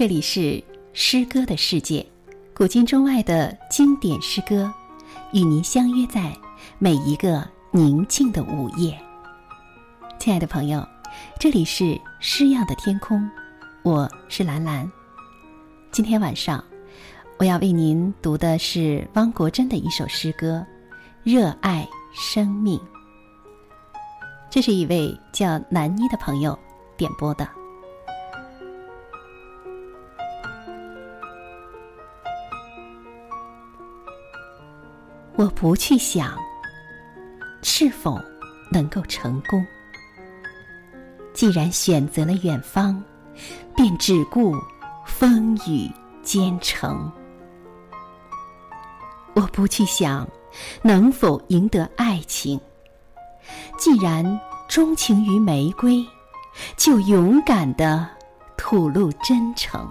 这里是诗歌的世界，古今中外的经典诗歌，与您相约在每一个宁静的午夜。亲爱的朋友，这里是诗样的天空，我是兰兰。今天晚上，我要为您读的是汪国真的一首诗歌《热爱生命》。这是一位叫南妮的朋友点播的。我不去想是否能够成功。既然选择了远方，便只顾风雨兼程。我不去想能否赢得爱情。既然钟情于玫瑰，就勇敢的吐露真诚。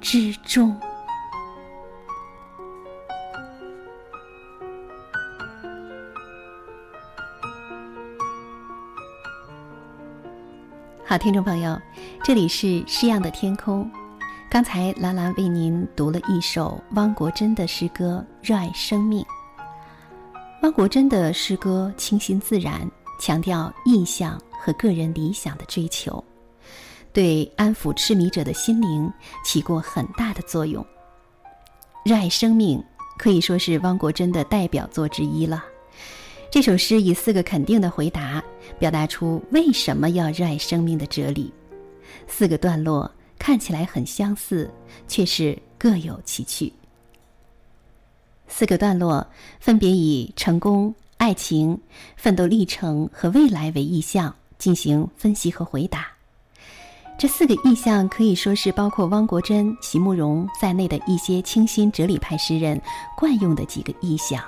之中，好，听众朋友，这里是诗样的天空。刚才兰兰为您读了一首汪国真的诗歌《热爱生命》。汪国真的诗歌清新自然，强调意象和个人理想的追求。对安抚痴迷者的心灵起过很大的作用。热爱生命可以说是汪国真的代表作之一了。这首诗以四个肯定的回答，表达出为什么要热爱生命的哲理。四个段落看起来很相似，却是各有其趣。四个段落分别以成功、爱情、奋斗历程和未来为意象进行分析和回答。这四个意象可以说是包括汪国真、席慕容在内的一些清新哲理派诗人惯用的几个意象，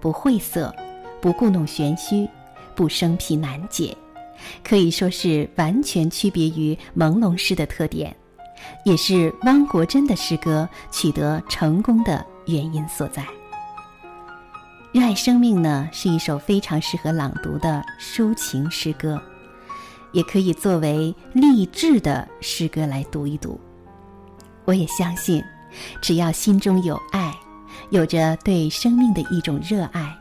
不晦涩，不故弄玄虚，不生僻难解，可以说是完全区别于朦胧诗的特点，也是汪国真的诗歌取得成功的原因所在。热爱生命呢，是一首非常适合朗读的抒情诗歌。也可以作为励志的诗歌来读一读。我也相信，只要心中有爱，有着对生命的一种热爱，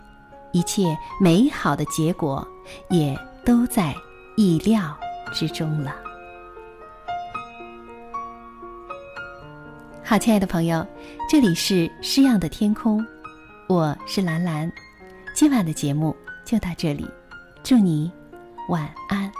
一切美好的结果也都在意料之中了。好，亲爱的朋友，这里是诗样的天空，我是兰兰。今晚的节目就到这里，祝你晚安。